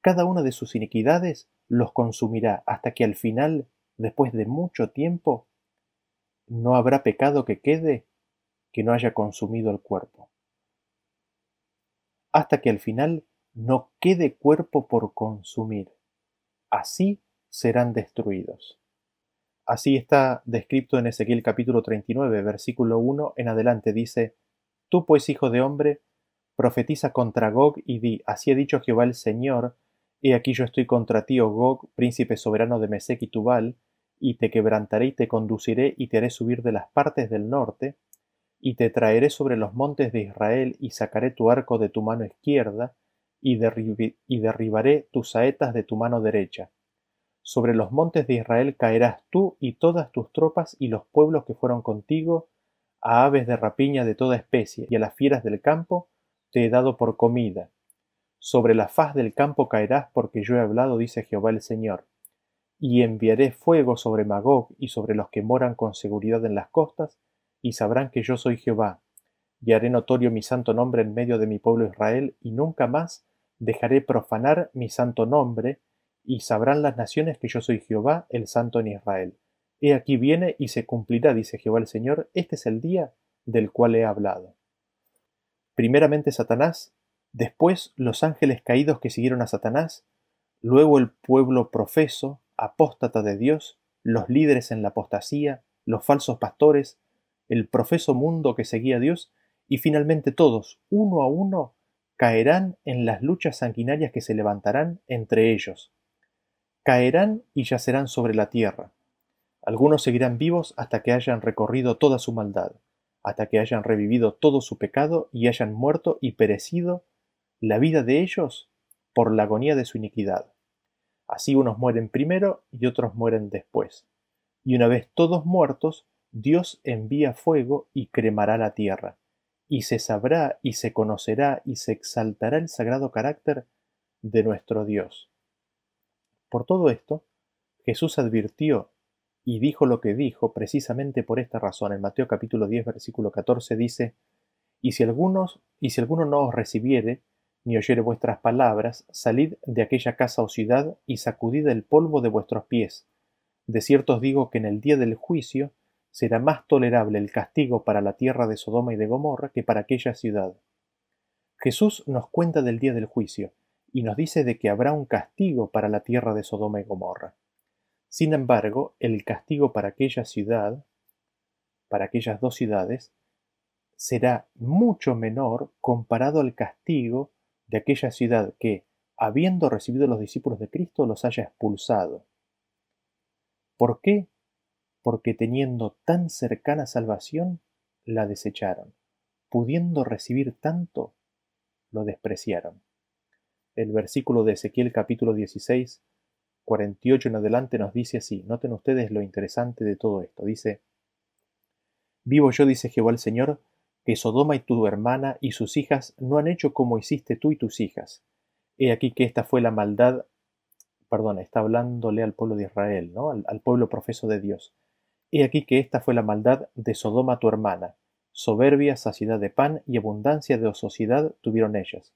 Cada una de sus iniquidades los consumirá hasta que al final, después de mucho tiempo, no habrá pecado que quede que no haya consumido el cuerpo. Hasta que al final no quede cuerpo por consumir. Así serán destruidos. Así está descrito en Ezequiel capítulo 39, versículo 1 en adelante. Dice, Tú pues, hijo de hombre, profetiza contra Gog y di, así ha dicho Jehová el Señor, he aquí yo estoy contra ti, oh Gog, príncipe soberano de Mesec y Tubal, y te quebrantaré y te conduciré y te haré subir de las partes del norte, y te traeré sobre los montes de Israel y sacaré tu arco de tu mano izquierda, y, y derribaré tus saetas de tu mano derecha. Sobre los montes de Israel caerás tú y todas tus tropas y los pueblos que fueron contigo, a aves de rapiña de toda especie y a las fieras del campo te he dado por comida. Sobre la faz del campo caerás porque yo he hablado, dice Jehová el Señor y enviaré fuego sobre Magog y sobre los que moran con seguridad en las costas, y sabrán que yo soy Jehová, y haré notorio mi santo nombre en medio de mi pueblo Israel, y nunca más dejaré profanar mi santo nombre, y sabrán las naciones que yo soy Jehová, el santo en Israel. He aquí viene y se cumplirá, dice Jehová el Señor, este es el día del cual he hablado. Primeramente Satanás, después los ángeles caídos que siguieron a Satanás, luego el pueblo profeso, apóstata de Dios, los líderes en la apostasía, los falsos pastores, el profeso mundo que seguía a Dios, y finalmente todos, uno a uno, caerán en las luchas sanguinarias que se levantarán entre ellos. Caerán y yacerán sobre la tierra. Algunos seguirán vivos hasta que hayan recorrido toda su maldad, hasta que hayan revivido todo su pecado y hayan muerto y perecido la vida de ellos por la agonía de su iniquidad. Así unos mueren primero y otros mueren después. Y una vez todos muertos, Dios envía fuego y cremará la tierra, y se sabrá y se conocerá y se exaltará el sagrado carácter de nuestro Dios. Por todo esto, Jesús advirtió y dijo lo que dijo precisamente por esta razón. En Mateo capítulo 10 versículo 14 dice, Y si algunos, y si alguno no os recibiere, ni oyere vuestras palabras, salid de aquella casa o ciudad y sacudid el polvo de vuestros pies. De cierto os digo que en el día del juicio será más tolerable el castigo para la tierra de Sodoma y de Gomorra que para aquella ciudad. Jesús nos cuenta del día del juicio y nos dice de que habrá un castigo para la tierra de Sodoma y Gomorra. Sin embargo, el castigo para aquella ciudad, para aquellas dos ciudades, será mucho menor comparado al castigo de aquella ciudad que, habiendo recibido los discípulos de Cristo, los haya expulsado. ¿Por qué? Porque teniendo tan cercana salvación, la desecharon. Pudiendo recibir tanto, lo despreciaron. El versículo de Ezequiel capítulo 16, 48 en adelante nos dice así. Noten ustedes lo interesante de todo esto. Dice, Vivo yo, dice Jehová el Señor, que Sodoma y tu hermana y sus hijas no han hecho como hiciste tú y tus hijas. He aquí que esta fue la maldad, perdón, está hablándole al pueblo de Israel, ¿no? Al, al pueblo profeso de Dios. He aquí que esta fue la maldad de Sodoma tu hermana. Soberbia, saciedad de pan y abundancia de ociosidad tuvieron ellas.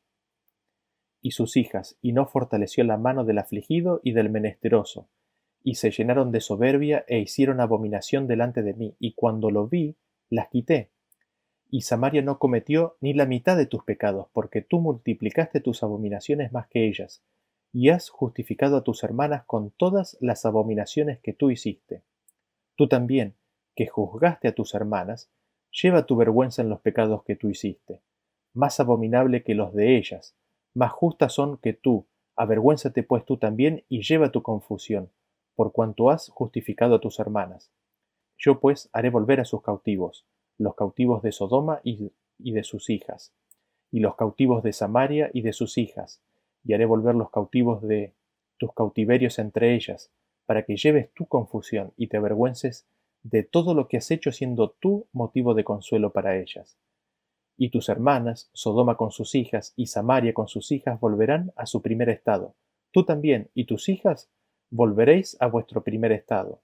Y sus hijas, y no fortaleció la mano del afligido y del menesteroso, y se llenaron de soberbia e hicieron abominación delante de mí, y cuando lo vi, las quité, y Samaria no cometió ni la mitad de tus pecados, porque tú multiplicaste tus abominaciones más que ellas, y has justificado a tus hermanas con todas las abominaciones que tú hiciste. Tú también, que juzgaste a tus hermanas, lleva tu vergüenza en los pecados que tú hiciste. Más abominable que los de ellas, más justas son que tú, avergüénzate pues tú también y lleva tu confusión, por cuanto has justificado a tus hermanas. Yo pues haré volver a sus cautivos, los cautivos de Sodoma y, de sus hijas, y los cautivos de Samaria y de sus hijas, y haré volver los cautivos de tus cautiverios entre ellas, para que lleves tu confusión y te avergüences de todo lo que has hecho siendo tú motivo de consuelo para ellas. Y tus hermanas, Sodoma con sus hijas y Samaria con sus hijas, volverán a su primer estado. Tú también y tus hijas volveréis a vuestro primer estado.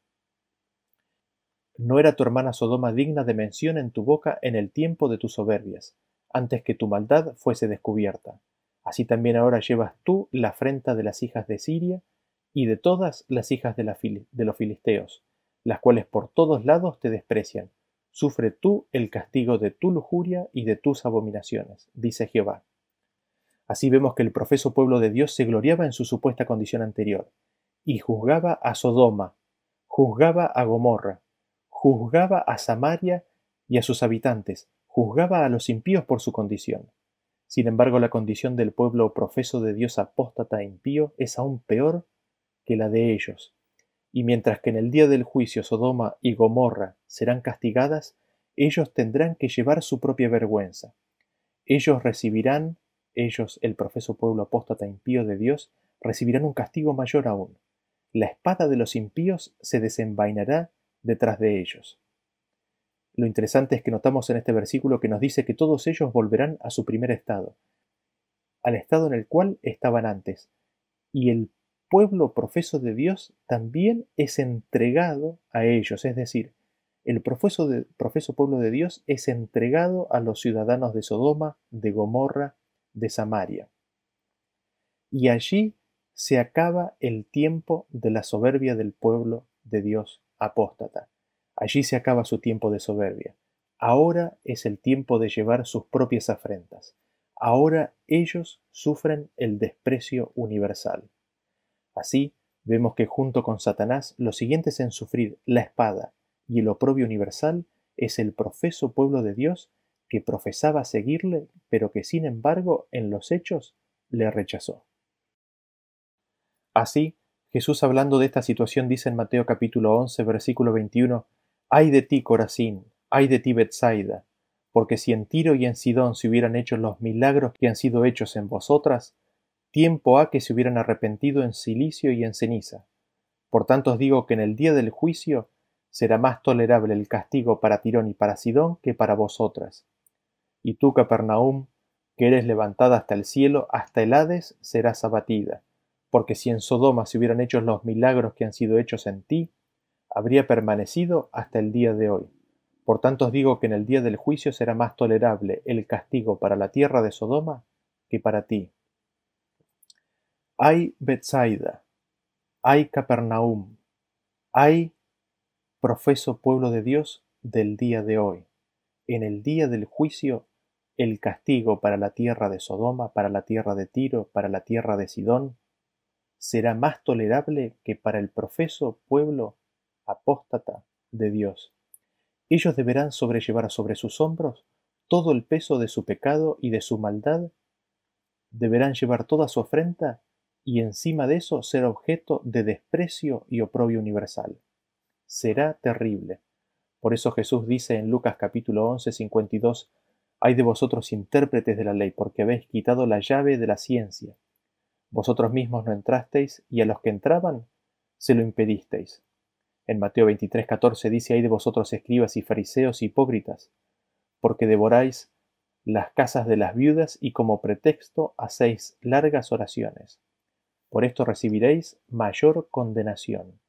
No era tu hermana Sodoma digna de mención en tu boca en el tiempo de tus soberbias, antes que tu maldad fuese descubierta. Así también ahora llevas tú la afrenta de las hijas de Siria y de todas las hijas de, de los filisteos, las cuales por todos lados te desprecian. Sufre tú el castigo de tu lujuria y de tus abominaciones, dice Jehová. Así vemos que el profeso pueblo de Dios se gloriaba en su supuesta condición anterior, y juzgaba a Sodoma, juzgaba a Gomorra, juzgaba a Samaria y a sus habitantes, juzgaba a los impíos por su condición. Sin embargo, la condición del pueblo profeso de Dios apóstata e impío es aún peor que la de ellos. Y mientras que en el día del juicio Sodoma y Gomorra serán castigadas, ellos tendrán que llevar su propia vergüenza. Ellos recibirán, ellos, el profeso pueblo apóstata e impío de Dios, recibirán un castigo mayor aún. La espada de los impíos se desenvainará detrás de ellos. Lo interesante es que notamos en este versículo que nos dice que todos ellos volverán a su primer estado, al estado en el cual estaban antes, y el pueblo profeso de Dios también es entregado a ellos, es decir, el profeso, profeso pueblo de Dios es entregado a los ciudadanos de Sodoma, de Gomorra, de Samaria. Y allí se acaba el tiempo de la soberbia del pueblo de Dios apóstata. Allí se acaba su tiempo de soberbia. Ahora es el tiempo de llevar sus propias afrentas. Ahora ellos sufren el desprecio universal. Así, vemos que junto con Satanás, los siguientes en sufrir la espada y el oprobio universal es el profeso pueblo de Dios que profesaba seguirle, pero que sin embargo en los hechos le rechazó. Así, Jesús hablando de esta situación dice en Mateo capítulo 11 versículo 21, Ay de ti, Corazín, ay de ti, Betsaida, porque si en Tiro y en Sidón se hubieran hecho los milagros que han sido hechos en vosotras, tiempo ha que se hubieran arrepentido en silicio y en ceniza. Por tanto os digo que en el día del juicio será más tolerable el castigo para Tirón y para Sidón que para vosotras. Y tú, Capernaum, que eres levantada hasta el cielo, hasta el Hades serás abatida, porque si en Sodoma se hubieran hecho los milagros que han sido hechos en ti, habría permanecido hasta el día de hoy. Por tanto os digo que en el día del juicio será más tolerable el castigo para la tierra de Sodoma que para ti. Hay Bethsaida, hay Capernaum, hay profeso pueblo de Dios del día de hoy. En el día del juicio, el castigo para la tierra de Sodoma, para la tierra de Tiro, para la tierra de Sidón, será más tolerable que para el profeso pueblo apóstata de Dios. Ellos deberán sobrellevar sobre sus hombros todo el peso de su pecado y de su maldad, deberán llevar toda su afrenta y encima de eso ser objeto de desprecio y oprobio universal. Será terrible. Por eso Jesús dice en Lucas capítulo 11, 52, Hay de vosotros intérpretes de la ley, porque habéis quitado la llave de la ciencia. Vosotros mismos no entrasteis, y a los que entraban se lo impedisteis. En Mateo 23, 14 dice, Hay de vosotros escribas y fariseos hipócritas, porque devoráis las casas de las viudas y como pretexto hacéis largas oraciones. Por esto recibiréis mayor condenación.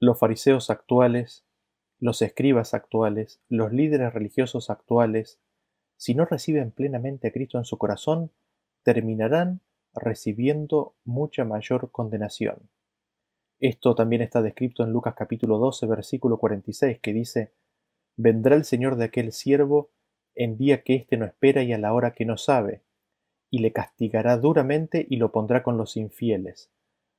Los fariseos actuales, los escribas actuales, los líderes religiosos actuales, si no reciben plenamente a Cristo en su corazón, terminarán recibiendo mucha mayor condenación. Esto también está descrito en Lucas capítulo 12, versículo 46, que dice, Vendrá el Señor de aquel siervo en día que éste no espera y a la hora que no sabe, y le castigará duramente y lo pondrá con los infieles.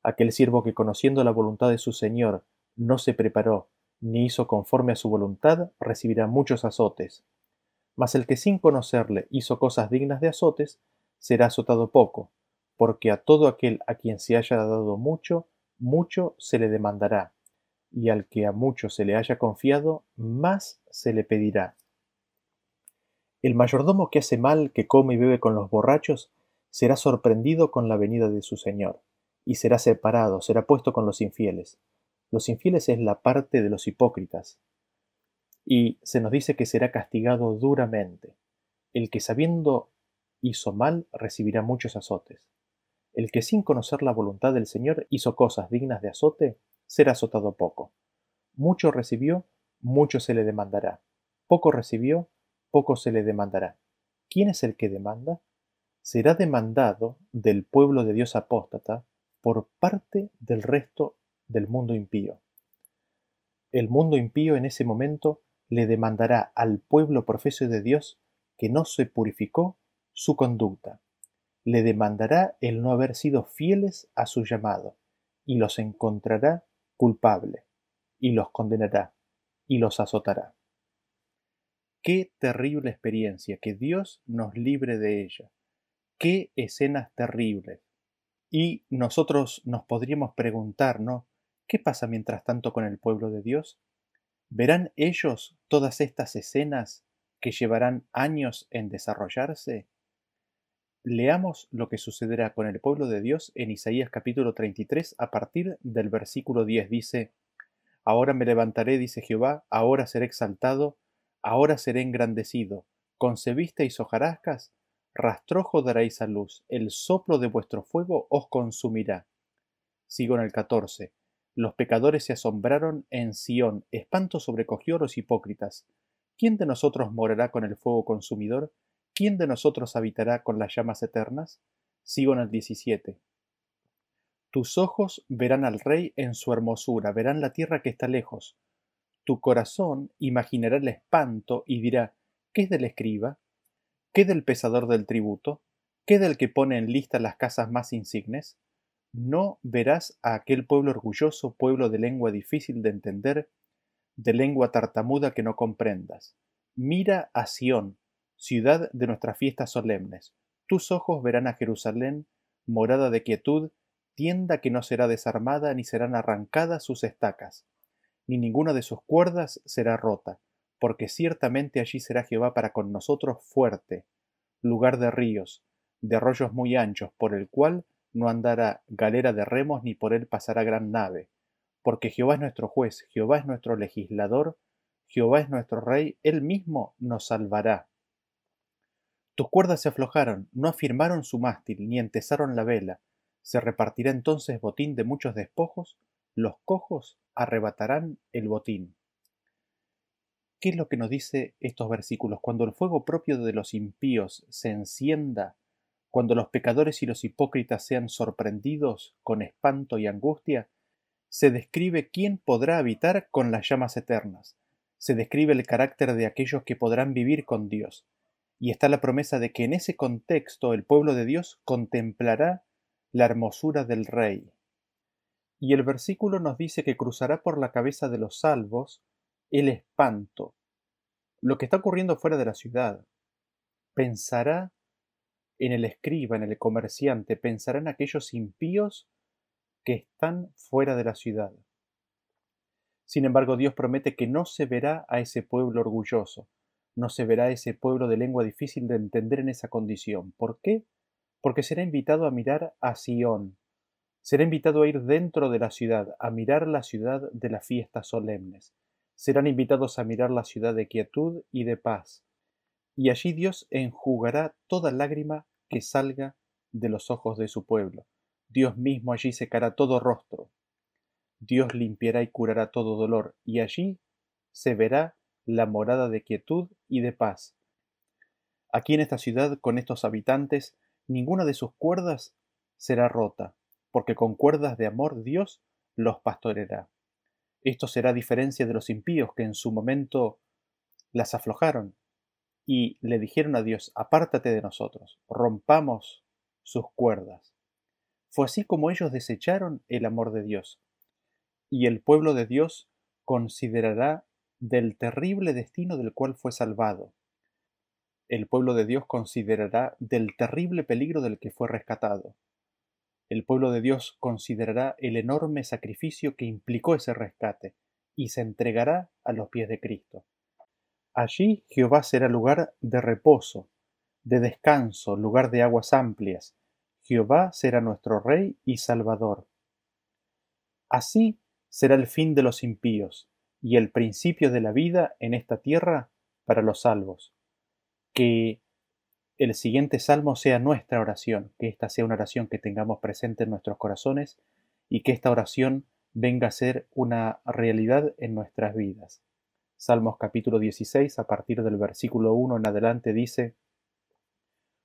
Aquel siervo que conociendo la voluntad de su Señor no se preparó, ni hizo conforme a su voluntad, recibirá muchos azotes. Mas el que sin conocerle hizo cosas dignas de azotes, será azotado poco, porque a todo aquel a quien se haya dado mucho, mucho se le demandará, y al que a mucho se le haya confiado, más se le pedirá. El mayordomo que hace mal, que come y bebe con los borrachos, será sorprendido con la venida de su señor, y será separado, será puesto con los infieles. Los infieles es la parte de los hipócritas. Y se nos dice que será castigado duramente. El que sabiendo hizo mal recibirá muchos azotes. El que sin conocer la voluntad del Señor hizo cosas dignas de azote, será azotado poco. Mucho recibió, mucho se le demandará. Poco recibió, poco se le demandará. ¿Quién es el que demanda? Será demandado del pueblo de Dios apóstata por parte del resto del mundo impío. El mundo impío en ese momento le demandará al pueblo profeso de Dios que no se purificó su conducta. Le demandará el no haber sido fieles a su llamado, y los encontrará culpable, y los condenará, y los azotará. Qué terrible experiencia, que Dios nos libre de ella. Qué escenas terribles. Y nosotros nos podríamos preguntar, ¿no? ¿Qué pasa mientras tanto con el pueblo de Dios? ¿Verán ellos todas estas escenas que llevarán años en desarrollarse? Leamos lo que sucederá con el pueblo de Dios en Isaías capítulo 33 a partir del versículo 10 dice, Ahora me levantaré, dice Jehová, ahora seré exaltado, Ahora seré engrandecido. ¿Concebisteis hojarascas? Rastrojo daréis a luz. El soplo de vuestro fuego os consumirá. Sigo en el 14. Los pecadores se asombraron en Sión. Espanto sobrecogió a los hipócritas. ¿Quién de nosotros morará con el fuego consumidor? ¿Quién de nosotros habitará con las llamas eternas? Sigo en el 17. Tus ojos verán al Rey en su hermosura, verán la tierra que está lejos, tu corazón imaginará el espanto y dirá, ¿qué es del escriba? ¿Qué del pesador del tributo? ¿Qué del que pone en lista las casas más insignes? No verás a aquel pueblo orgulloso, pueblo de lengua difícil de entender, de lengua tartamuda que no comprendas. Mira a Sión, ciudad de nuestras fiestas solemnes. Tus ojos verán a Jerusalén, morada de quietud, tienda que no será desarmada ni serán arrancadas sus estacas ni ninguna de sus cuerdas será rota, porque ciertamente allí será Jehová para con nosotros fuerte, lugar de ríos, de arroyos muy anchos, por el cual no andará galera de remos ni por él pasará gran nave, porque Jehová es nuestro juez, Jehová es nuestro legislador, Jehová es nuestro rey, él mismo nos salvará. Tus cuerdas se aflojaron, no afirmaron su mástil, ni entesaron la vela. Se repartirá entonces botín de muchos despojos, los cojos arrebatarán el botín. ¿Qué es lo que nos dice estos versículos? Cuando el fuego propio de los impíos se encienda, cuando los pecadores y los hipócritas sean sorprendidos con espanto y angustia, se describe quién podrá habitar con las llamas eternas, se describe el carácter de aquellos que podrán vivir con Dios, y está la promesa de que en ese contexto el pueblo de Dios contemplará la hermosura del Rey. Y el versículo nos dice que cruzará por la cabeza de los salvos el espanto, lo que está ocurriendo fuera de la ciudad. Pensará en el escriba, en el comerciante, pensará en aquellos impíos que están fuera de la ciudad. Sin embargo, Dios promete que no se verá a ese pueblo orgulloso, no se verá ese pueblo de lengua difícil de entender en esa condición. ¿Por qué? Porque será invitado a mirar a Sión, será invitado a ir dentro de la ciudad, a mirar la ciudad de las fiestas solemnes, serán invitados a mirar la ciudad de quietud y de paz, y allí Dios enjugará toda lágrima que salga de los ojos de su pueblo. Dios mismo allí secará todo rostro. Dios limpiará y curará todo dolor, y allí se verá la morada de quietud y de paz. Aquí en esta ciudad, con estos habitantes, ninguna de sus cuerdas será rota, porque con cuerdas de amor Dios los pastoreará. Esto será diferencia de los impíos que en su momento las aflojaron y le dijeron a Dios, apártate de nosotros, rompamos sus cuerdas. Fue así como ellos desecharon el amor de Dios. Y el pueblo de Dios considerará del terrible destino del cual fue salvado. El pueblo de Dios considerará del terrible peligro del que fue rescatado. El pueblo de Dios considerará el enorme sacrificio que implicó ese rescate y se entregará a los pies de Cristo. Allí Jehová será lugar de reposo, de descanso, lugar de aguas amplias, Jehová será nuestro Rey y Salvador. Así será el fin de los impíos y el principio de la vida en esta tierra para los salvos. Que el siguiente salmo sea nuestra oración, que esta sea una oración que tengamos presente en nuestros corazones y que esta oración venga a ser una realidad en nuestras vidas. Salmos capítulo 16, a partir del versículo 1 en adelante dice,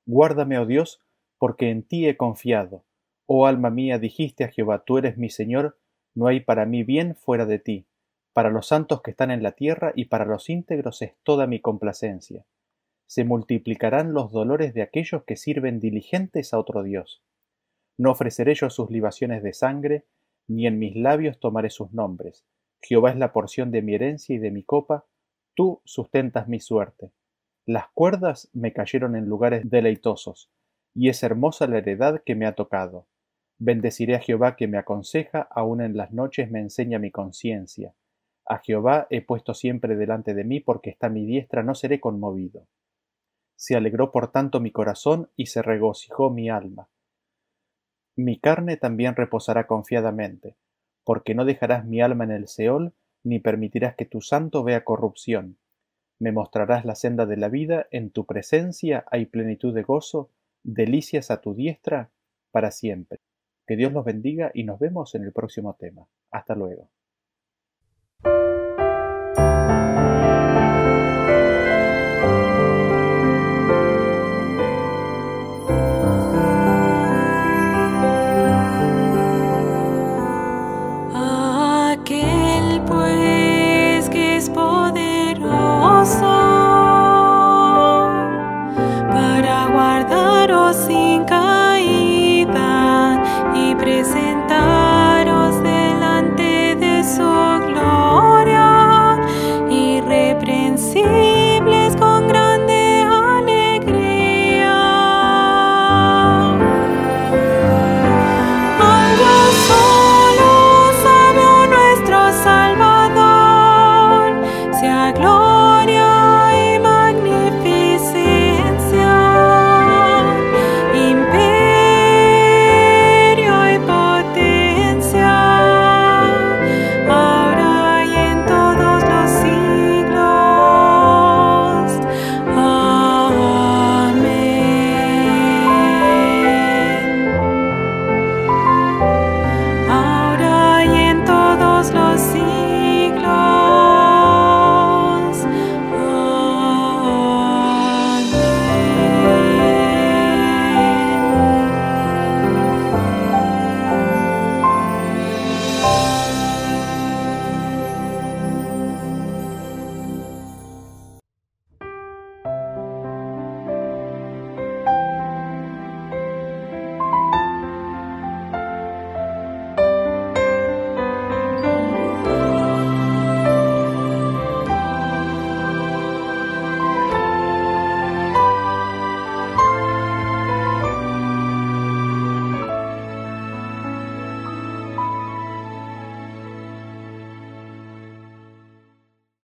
Guárdame, oh Dios, porque en ti he confiado. Oh alma mía, dijiste a Jehová, tú eres mi Señor, no hay para mí bien fuera de ti. Para los santos que están en la tierra y para los íntegros es toda mi complacencia. Se multiplicarán los dolores de aquellos que sirven diligentes a otro Dios. No ofreceré yo sus libaciones de sangre, ni en mis labios tomaré sus nombres. Jehová es la porción de mi herencia y de mi copa, tú sustentas mi suerte. Las cuerdas me cayeron en lugares deleitosos, y es hermosa la heredad que me ha tocado. Bendeciré a Jehová que me aconseja, aun en las noches me enseña mi conciencia. A Jehová he puesto siempre delante de mí, porque está mi diestra, no seré conmovido. Se alegró por tanto mi corazón y se regocijó mi alma. Mi carne también reposará confiadamente, porque no dejarás mi alma en el Seol, ni permitirás que tu santo vea corrupción. Me mostrarás la senda de la vida, en tu presencia hay plenitud de gozo, delicias a tu diestra para siempre. Que Dios los bendiga y nos vemos en el próximo tema. Hasta luego.